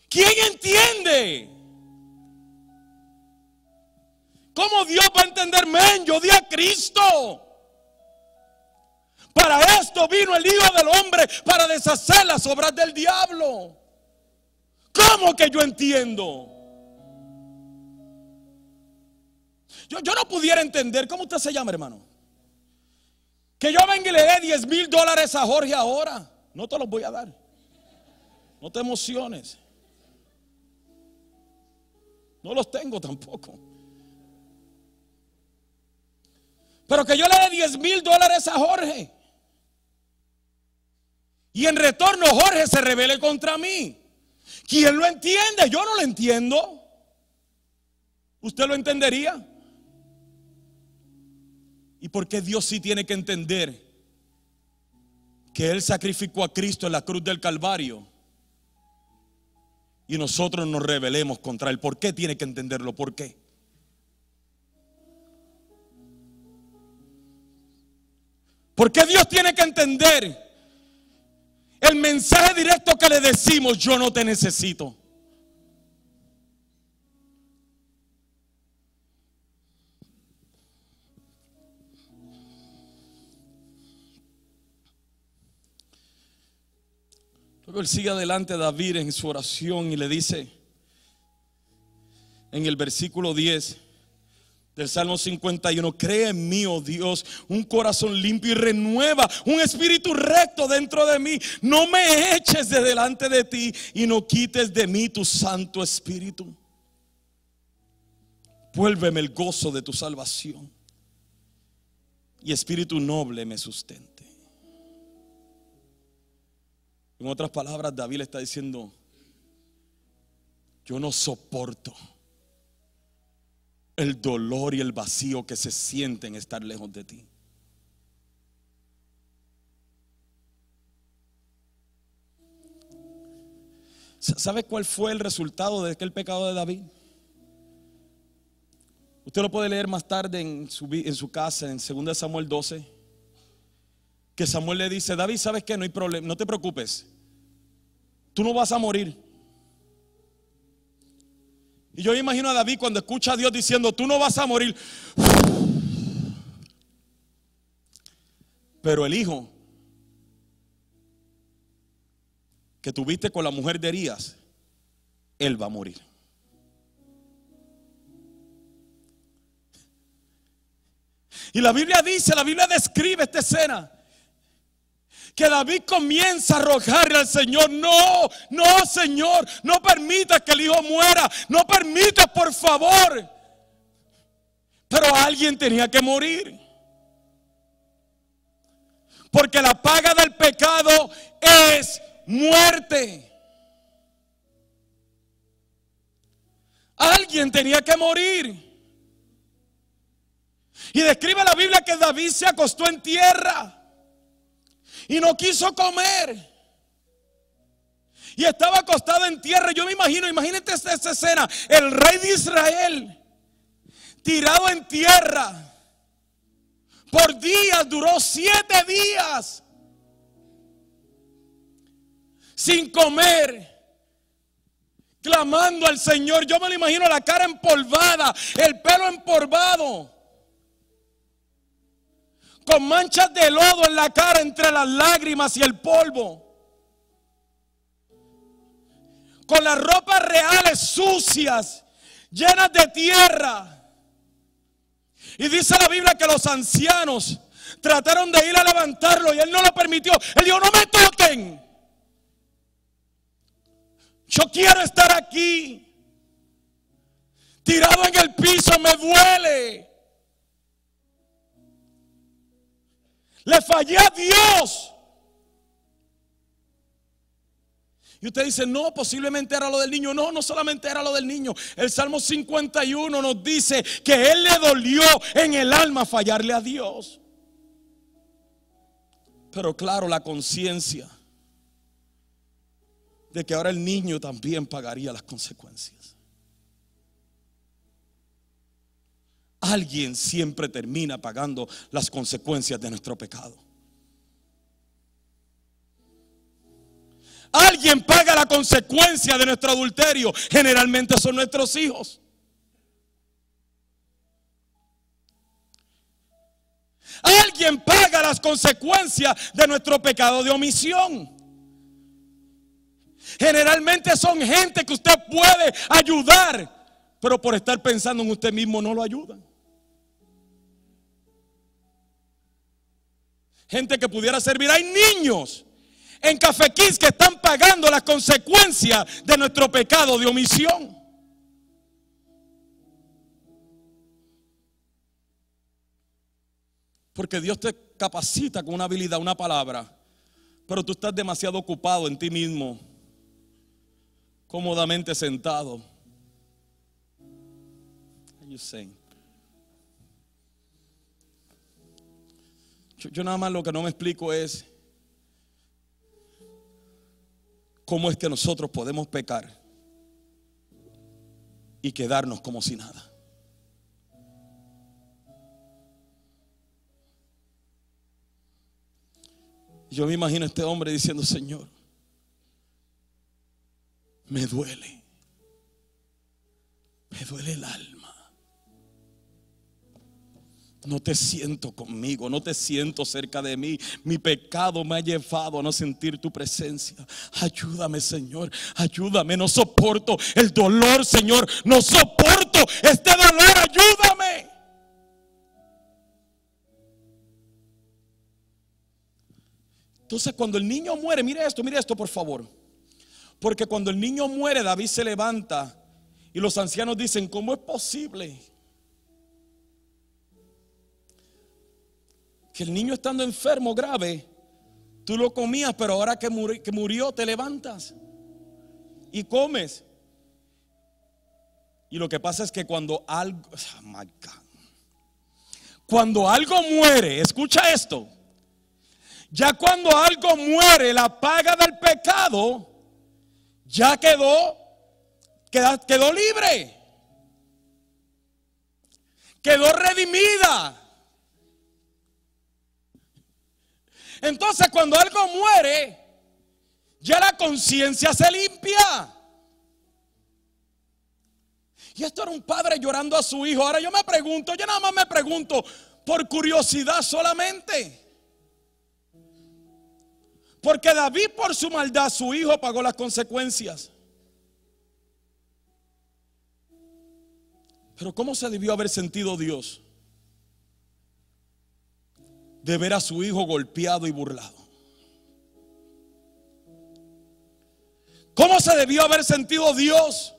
¿Quién entiende? ¿Cómo Dios va a entender? Men, yo di a Cristo. Para esto vino el Hijo del Hombre, para deshacer las obras del diablo. ¿Cómo que yo entiendo? Yo, yo no pudiera entender. ¿Cómo usted se llama, hermano? Que yo venga y le dé 10 mil dólares a Jorge ahora. No te los voy a dar. No te emociones. No los tengo tampoco. Pero que yo le dé 10 mil dólares a Jorge. Y en retorno Jorge se revele contra mí. ¿Quién lo entiende? Yo no lo entiendo. ¿Usted lo entendería? ¿Y por qué Dios sí tiene que entender que Él sacrificó a Cristo en la cruz del Calvario? Y nosotros nos rebelemos contra Él. ¿Por qué tiene que entenderlo? ¿Por qué? ¿Por qué Dios tiene que entender el mensaje directo que le decimos, yo no te necesito? Él sigue adelante David en su oración y le dice en el versículo 10 del Salmo 51, cree en mí, oh Dios, un corazón limpio y renueva, un espíritu recto dentro de mí. No me eches de delante de ti y no quites de mí tu santo espíritu. Vuélveme el gozo de tu salvación y espíritu noble me sustenta. En otras palabras, David le está diciendo, yo no soporto el dolor y el vacío que se siente en estar lejos de ti. ¿Sabe cuál fue el resultado de aquel pecado de David? Usted lo puede leer más tarde en su, en su casa, en 2 Samuel 12 que Samuel le dice, David, ¿sabes qué? No hay problema, no te preocupes. Tú no vas a morir. Y yo imagino a David cuando escucha a Dios diciendo, tú no vas a morir. Pero el hijo que tuviste con la mujer de Herías, él va a morir. Y la Biblia dice, la Biblia describe esta escena que David comienza a rogarle al Señor, no, no Señor, no permita que el hijo muera, no permita por favor. Pero alguien tenía que morir. Porque la paga del pecado es muerte. Alguien tenía que morir. Y describe la Biblia que David se acostó en tierra y no quiso comer. Y estaba acostado en tierra. Yo me imagino, imagínate esta, escena. El rey de Israel tirado en tierra. Por días, duró siete días. Sin comer. clamando al Señor. Yo me lo imagino la cara empolvada, el pelo empolvado, con manchas de lodo en la cara entre las lágrimas y el polvo, con las ropas reales sucias, llenas de tierra. Y dice la Biblia que los ancianos trataron de ir a levantarlo y él no lo permitió. Él dijo, no me toquen. Yo quiero estar aquí. Tirado en el piso, me duele. Le fallé a Dios. Y usted dice, no, posiblemente era lo del niño. No, no solamente era lo del niño. El Salmo 51 nos dice que él le dolió en el alma fallarle a Dios. Pero claro, la conciencia de que ahora el niño también pagaría las consecuencias. Alguien siempre termina pagando las consecuencias de nuestro pecado. Alguien paga la consecuencia de nuestro adulterio. Generalmente son nuestros hijos. Alguien paga las consecuencias de nuestro pecado de omisión. Generalmente son gente que usted puede ayudar, pero por estar pensando en usted mismo no lo ayudan. Gente que pudiera servir. Hay niños en Café que están pagando las consecuencias de nuestro pecado de omisión. Porque Dios te capacita con una habilidad, una palabra, pero tú estás demasiado ocupado en ti mismo cómodamente sentado. Yo, nada más lo que no me explico es cómo es que nosotros podemos pecar y quedarnos como si nada. Yo me imagino a este hombre diciendo, Señor, me duele. Me duele el alma. No te siento conmigo, no te siento cerca de mí. Mi pecado me ha llevado a no sentir tu presencia. Ayúdame, Señor. Ayúdame. No soporto el dolor, Señor. No soporto este dolor. Ayúdame. Entonces, cuando el niño muere, mire esto, mire esto, por favor. Porque cuando el niño muere, David se levanta y los ancianos dicen, ¿cómo es posible? Que el niño estando enfermo grave, tú lo comías, pero ahora que murió, te levantas y comes. Y lo que pasa es que cuando algo, cuando algo muere, escucha esto, ya cuando algo muere, la paga del pecado ya quedó, quedó, libre. Quedó redimida. Entonces cuando algo muere, ya la conciencia se limpia. Y esto era un padre llorando a su hijo. Ahora yo me pregunto, yo nada más me pregunto, por curiosidad solamente. Porque David por su maldad, su hijo pagó las consecuencias. Pero ¿cómo se debió haber sentido Dios de ver a su hijo golpeado y burlado? ¿Cómo se debió haber sentido Dios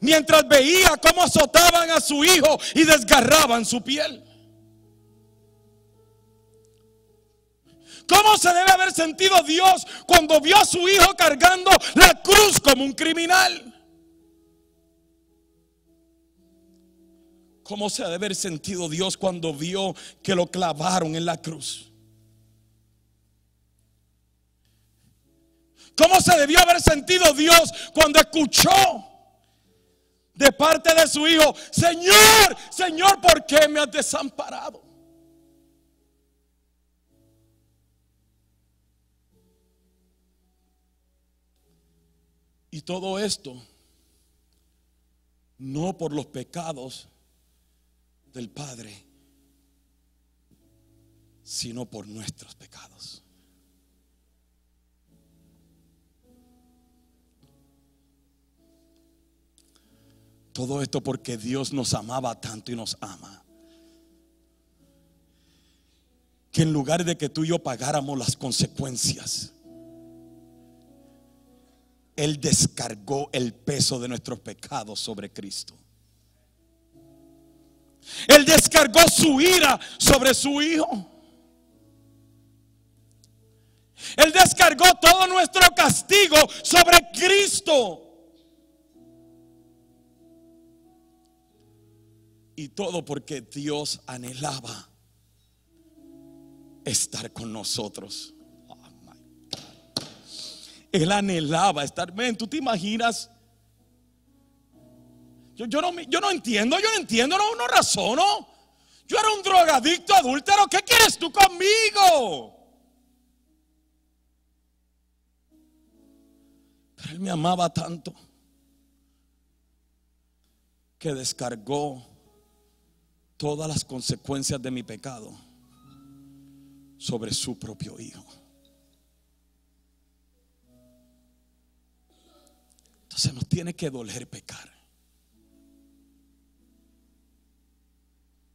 mientras veía cómo azotaban a su hijo y desgarraban su piel? ¿Cómo se debe haber sentido Dios cuando vio a su hijo cargando la cruz como un criminal? ¿Cómo se debe haber sentido Dios cuando vio que lo clavaron en la cruz? ¿Cómo se debió haber sentido Dios cuando escuchó de parte de su hijo, Señor, Señor, ¿por qué me has desamparado? Y todo esto no por los pecados del Padre, sino por nuestros pecados. Todo esto porque Dios nos amaba tanto y nos ama. Que en lugar de que tú y yo pagáramos las consecuencias, Él descargó el peso de nuestros pecados sobre Cristo. Él descargó su ira sobre su Hijo. Él descargó todo nuestro castigo sobre Cristo. Y todo porque Dios anhelaba estar con nosotros. Oh, Él anhelaba estar. Tú te imaginas. Yo, no entiendo, yo no entiendo, no, no razono. Yo era un drogadicto adúltero. ¿Qué quieres tú conmigo? Pero Él me amaba tanto que descargó todas las consecuencias de mi pecado sobre su propio Hijo. Entonces nos tiene que doler pecar.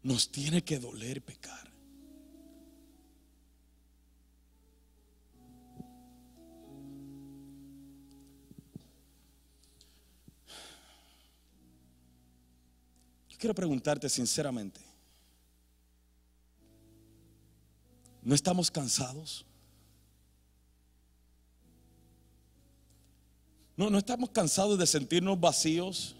Nos tiene que doler pecar. quiero preguntarte sinceramente, ¿no estamos cansados? ¿No, no estamos cansados de sentirnos vacíos?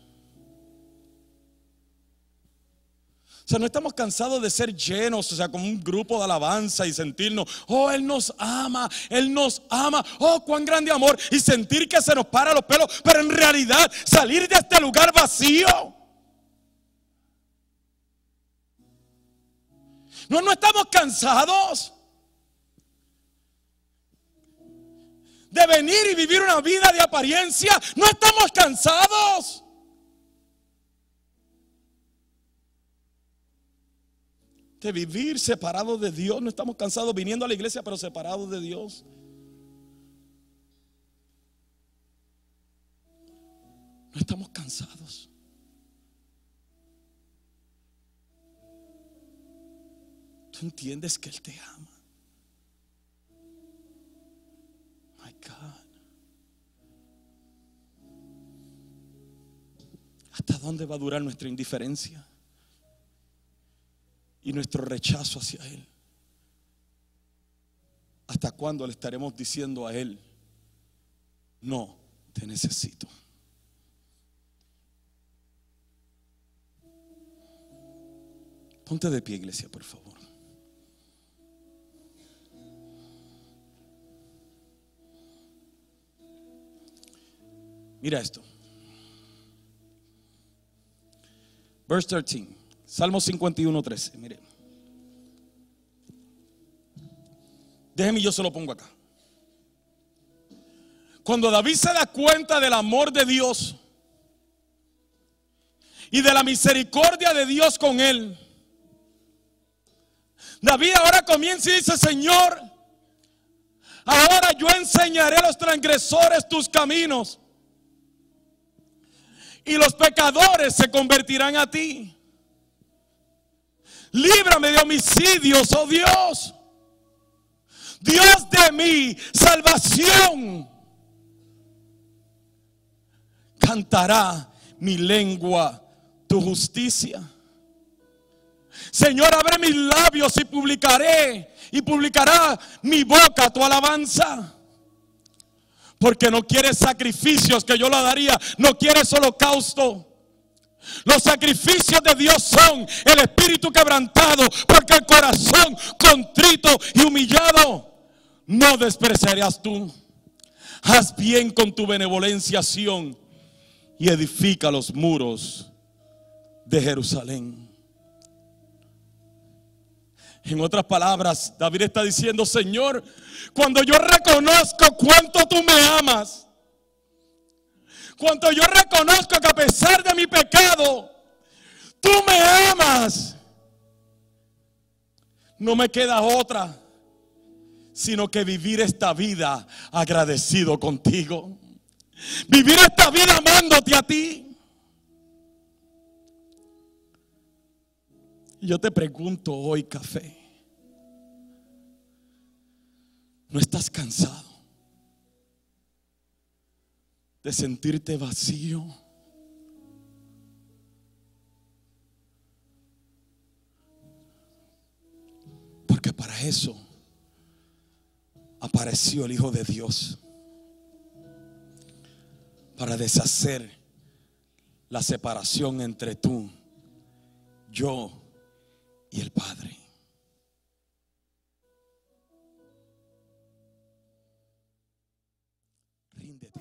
O sea, no estamos cansados de ser llenos, o sea, como un grupo de alabanza y sentirnos, oh, Él nos ama, Él nos ama, oh, cuán grande amor, y sentir que se nos para los pelos, pero en realidad salir de este lugar vacío. No, no estamos cansados de venir y vivir una vida de apariencia. No estamos cansados. De vivir separados de Dios. No estamos cansados viniendo a la iglesia, pero separados de Dios. No estamos cansados. Tú entiendes que Él te ama. My God. ¿Hasta dónde va a durar nuestra indiferencia y nuestro rechazo hacia Él? ¿Hasta cuándo le estaremos diciendo a Él, no, te necesito? Ponte de pie, iglesia, por favor. Mira esto. Verse 13. Salmo 51, 13. Mire. Déjeme, yo se lo pongo acá. Cuando David se da cuenta del amor de Dios y de la misericordia de Dios con él, David ahora comienza y dice, Señor, ahora yo enseñaré a los transgresores tus caminos y los pecadores se convertirán a ti. Líbrame de homicidios, oh Dios. Dios de mi salvación. Cantará mi lengua tu justicia. Señor, abre mis labios y publicaré y publicará mi boca tu alabanza. Porque no quieres sacrificios que yo la daría. No quieres holocausto. Los sacrificios de Dios son el espíritu quebrantado. Porque el corazón contrito y humillado no despreciarás tú. Haz bien con tu benevolencia y edifica los muros de Jerusalén. En otras palabras, David está diciendo, Señor, cuando yo reconozco cuánto tú me amas, Cuando yo reconozco que a pesar de mi pecado, tú me amas. No me queda otra sino que vivir esta vida agradecido contigo. Vivir esta vida amándote a ti. Yo te pregunto hoy, café, ¿no estás cansado de sentirte vacío? Porque para eso apareció el Hijo de Dios para deshacer la separación entre tú, yo y el Padre.